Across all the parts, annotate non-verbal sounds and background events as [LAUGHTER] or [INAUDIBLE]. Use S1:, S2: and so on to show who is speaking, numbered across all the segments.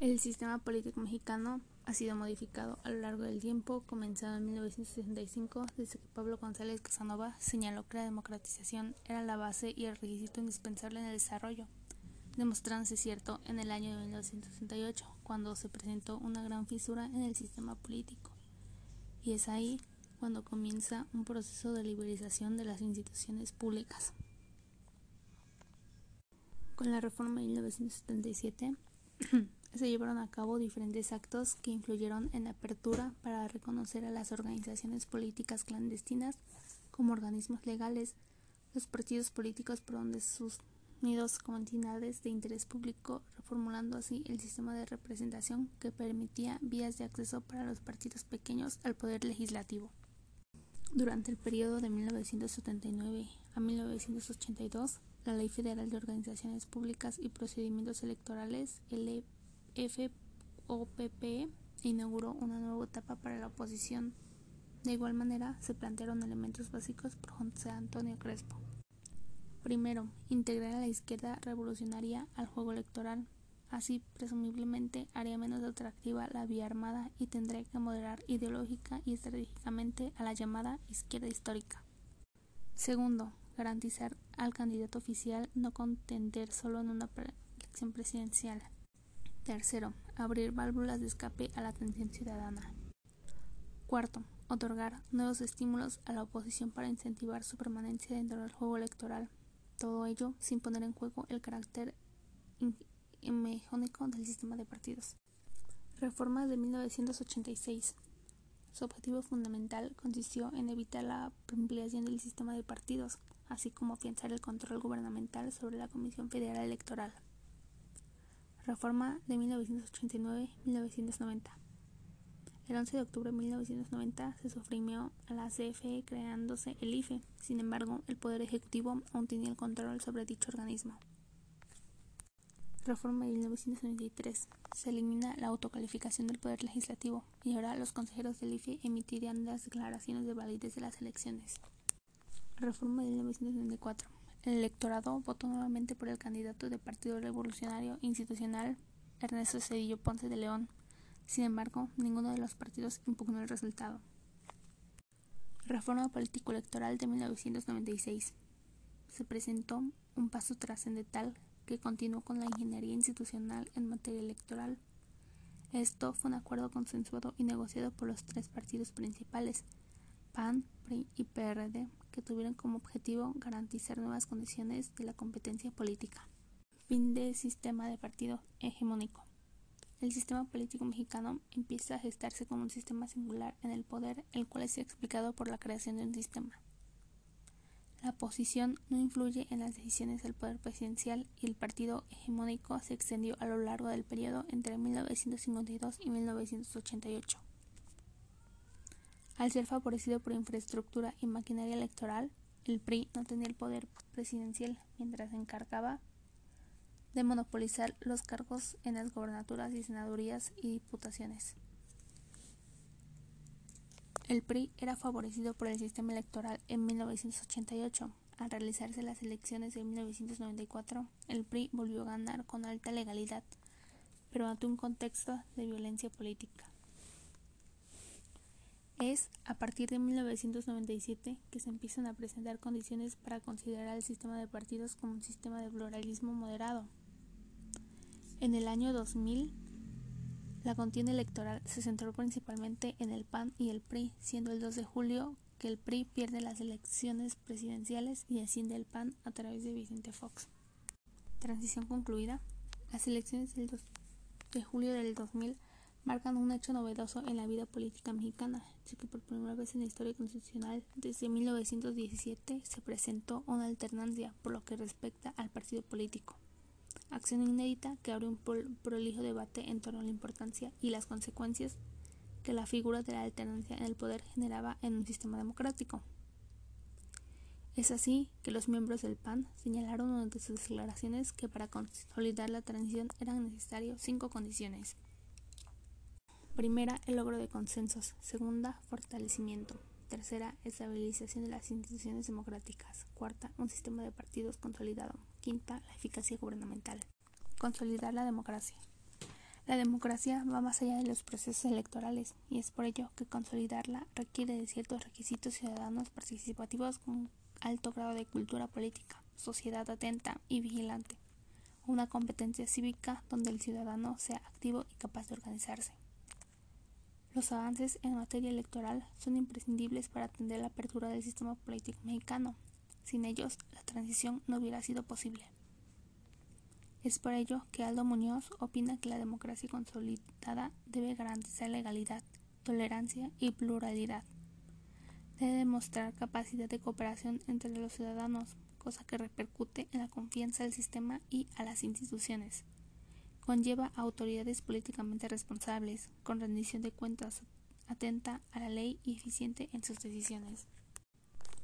S1: El sistema político mexicano ha sido modificado a lo largo del tiempo, comenzado en 1965, desde que Pablo González Casanova señaló que la democratización era la base y el requisito indispensable en el desarrollo, demostrándose cierto en el año de 1968, cuando se presentó una gran fisura en el sistema político. Y es ahí cuando comienza un proceso de liberalización de las instituciones públicas. Con la reforma de 1977, [CLEARS THROAT] se llevaron a cabo diferentes actos que influyeron en la apertura para reconocer a las organizaciones políticas clandestinas como organismos legales, los partidos políticos por donde sus nidos como entidades de interés público, reformulando así el sistema de representación que permitía vías de acceso para los partidos pequeños al poder legislativo. Durante el periodo de 1979 a 1982, la Ley Federal de Organizaciones Públicas y Procedimientos Electorales, LFOPP, inauguró una nueva etapa para la oposición. De igual manera, se plantearon elementos básicos por José Antonio Crespo. Primero, integrar a la izquierda revolucionaria al juego electoral. Así, presumiblemente, haría menos atractiva la vía armada y tendría que moderar ideológica y estratégicamente a la llamada izquierda histórica. Segundo, garantizar al candidato oficial no contender solo en una elección presidencial. Tercero, abrir válvulas de escape a la atención ciudadana. Cuarto, otorgar nuevos estímulos a la oposición para incentivar su permanencia dentro del juego electoral. Todo ello sin poner en juego el carácter hegemónico del sistema de partidos. Reforma de 1986. Su objetivo fundamental consistió en evitar la ampliación del sistema de partidos, así como afianzar el control gubernamental sobre la Comisión Federal Electoral. Reforma de 1989-1990. El 11 de octubre de 1990 se suprimió a la CFE creándose el IFE, sin embargo, el Poder Ejecutivo aún tenía el control sobre dicho organismo. Reforma de 1993. Se elimina la autocalificación del Poder Legislativo y ahora los consejeros del IFE emitirían las declaraciones de validez de las elecciones. Reforma de 1994. El electorado votó nuevamente por el candidato del Partido Revolucionario Institucional, Ernesto Cedillo Ponce de León. Sin embargo, ninguno de los partidos impugnó el resultado. Reforma político-electoral de 1996. Se presentó un paso trascendental que continuó con la ingeniería institucional en materia electoral. Esto fue un acuerdo consensuado y negociado por los tres partidos principales, PAN, PRI y PRD, que tuvieron como objetivo garantizar nuevas condiciones de la competencia política. Fin del sistema de partido hegemónico. El sistema político mexicano empieza a gestarse como un sistema singular en el poder, el cual es explicado por la creación de un sistema. La oposición no influye en las decisiones del poder presidencial y el partido hegemónico se extendió a lo largo del periodo entre 1952 y 1988. Al ser favorecido por infraestructura y maquinaria electoral, el PRI no tenía el poder presidencial mientras se encargaba de monopolizar los cargos en las gobernaturas y senadurías y diputaciones. El PRI era favorecido por el sistema electoral en 1988. Al realizarse las elecciones de 1994, el PRI volvió a ganar con alta legalidad, pero ante un contexto de violencia política. Es a partir de 1997 que se empiezan a presentar condiciones para considerar al sistema de partidos como un sistema de pluralismo moderado. En el año 2000, la contienda electoral se centró principalmente en el PAN y el PRI, siendo el 2 de julio que el PRI pierde las elecciones presidenciales y asciende el PAN a través de Vicente Fox. Transición concluida. Las elecciones del 2 de julio del 2000 marcan un hecho novedoso en la vida política mexicana, ya que por primera vez en la historia constitucional desde 1917 se presentó una alternancia por lo que respecta al partido político. Acción inédita que abre un prolijo debate en torno a la importancia y las consecuencias que la figura de la alternancia en el poder generaba en un sistema democrático. Es así que los miembros del PAN señalaron durante sus declaraciones que para consolidar la transición eran necesarias cinco condiciones. Primera, el logro de consensos. Segunda, fortalecimiento. Tercera, estabilización de las instituciones democráticas. Cuarta, un sistema de partidos consolidado. Quinta, la eficacia gubernamental. Consolidar la democracia. La democracia va más allá de los procesos electorales y es por ello que consolidarla requiere de ciertos requisitos ciudadanos participativos con alto grado de cultura política, sociedad atenta y vigilante, una competencia cívica donde el ciudadano sea activo y capaz de organizarse. Los avances en materia electoral son imprescindibles para atender la apertura del sistema político mexicano. Sin ellos, la transición no hubiera sido posible. Es por ello que Aldo Muñoz opina que la democracia consolidada debe garantizar legalidad, tolerancia y pluralidad. Debe demostrar capacidad de cooperación entre los ciudadanos, cosa que repercute en la confianza del sistema y a las instituciones. Conlleva autoridades políticamente responsables, con rendición de cuentas, atenta a la ley y eficiente en sus decisiones.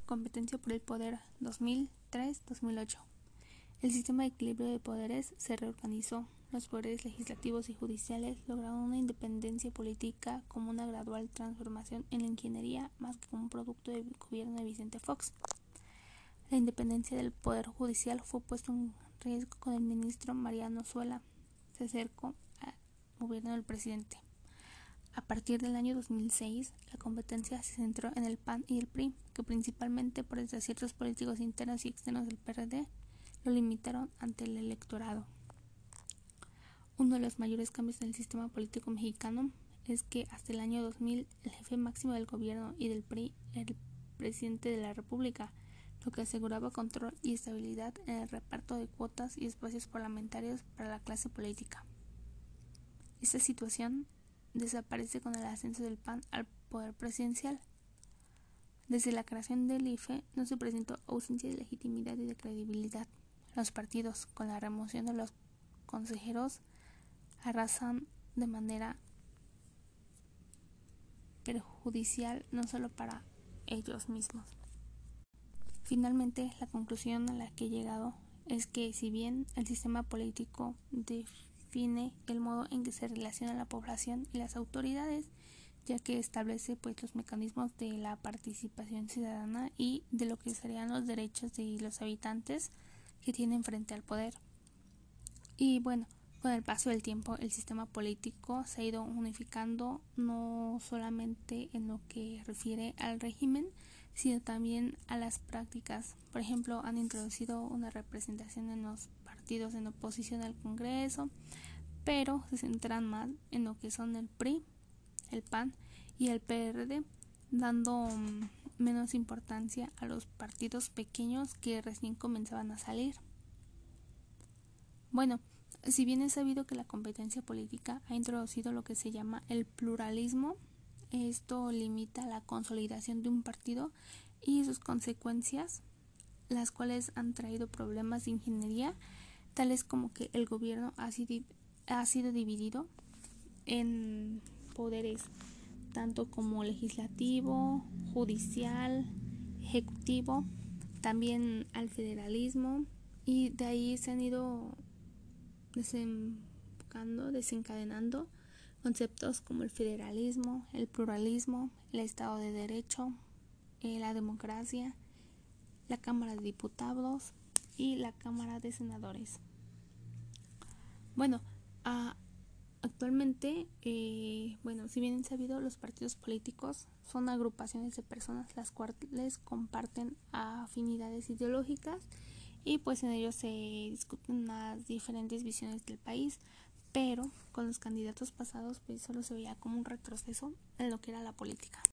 S1: Competencia por el Poder 2003-2008 el sistema de equilibrio de poderes se reorganizó. Los poderes legislativos y judiciales lograron una independencia política como una gradual transformación en la ingeniería más que como un producto del gobierno de Vicente Fox. La independencia del Poder Judicial fue puesto en riesgo con el ministro Mariano Suela. Se acercó al gobierno del presidente. A partir del año 2006, la competencia se centró en el PAN y el PRI, que principalmente por desaciertos políticos internos y externos del PRD lo limitaron ante el electorado. Uno de los mayores cambios en el sistema político mexicano es que hasta el año 2000 el jefe máximo del gobierno y del PRI era el presidente de la República, lo que aseguraba control y estabilidad en el reparto de cuotas y espacios parlamentarios para la clase política. Esta situación desaparece con el ascenso del PAN al poder presidencial. Desde la creación del IFE no se presentó ausencia de legitimidad y de credibilidad. Los partidos, con la remoción de los consejeros, arrasan de manera perjudicial no solo para ellos mismos. Finalmente, la conclusión a la que he llegado es que si bien el sistema político define el modo en que se relaciona la población y las autoridades, ya que establece pues los mecanismos de la participación ciudadana y de lo que serían los derechos de los habitantes, que tienen frente al poder. Y bueno, con el paso del tiempo el sistema político se ha ido unificando no solamente en lo que refiere al régimen, sino también a las prácticas. Por ejemplo, han introducido una representación en los partidos en oposición al Congreso, pero se centran más en lo que son el PRI, el PAN y el PRD, dando mm, menos importancia a los partidos pequeños que recién comenzaban a salir. Bueno, si bien es sabido que la competencia política ha introducido lo que se llama el pluralismo, esto limita la consolidación de un partido y sus consecuencias, las cuales han traído problemas de ingeniería, tales como que el gobierno ha sido, ha sido dividido en poderes tanto como legislativo, judicial, ejecutivo, también al federalismo y de ahí se han ido desencadenando conceptos como el federalismo, el pluralismo, el Estado de Derecho, eh, la democracia, la Cámara de Diputados y la Cámara de Senadores. Bueno, Actualmente, eh, bueno, si bien sabido, los partidos políticos son agrupaciones de personas las cuales comparten afinidades ideológicas y pues en ellos se discuten las diferentes visiones del país, pero con los candidatos pasados pues solo se veía como un retroceso en lo que era la política.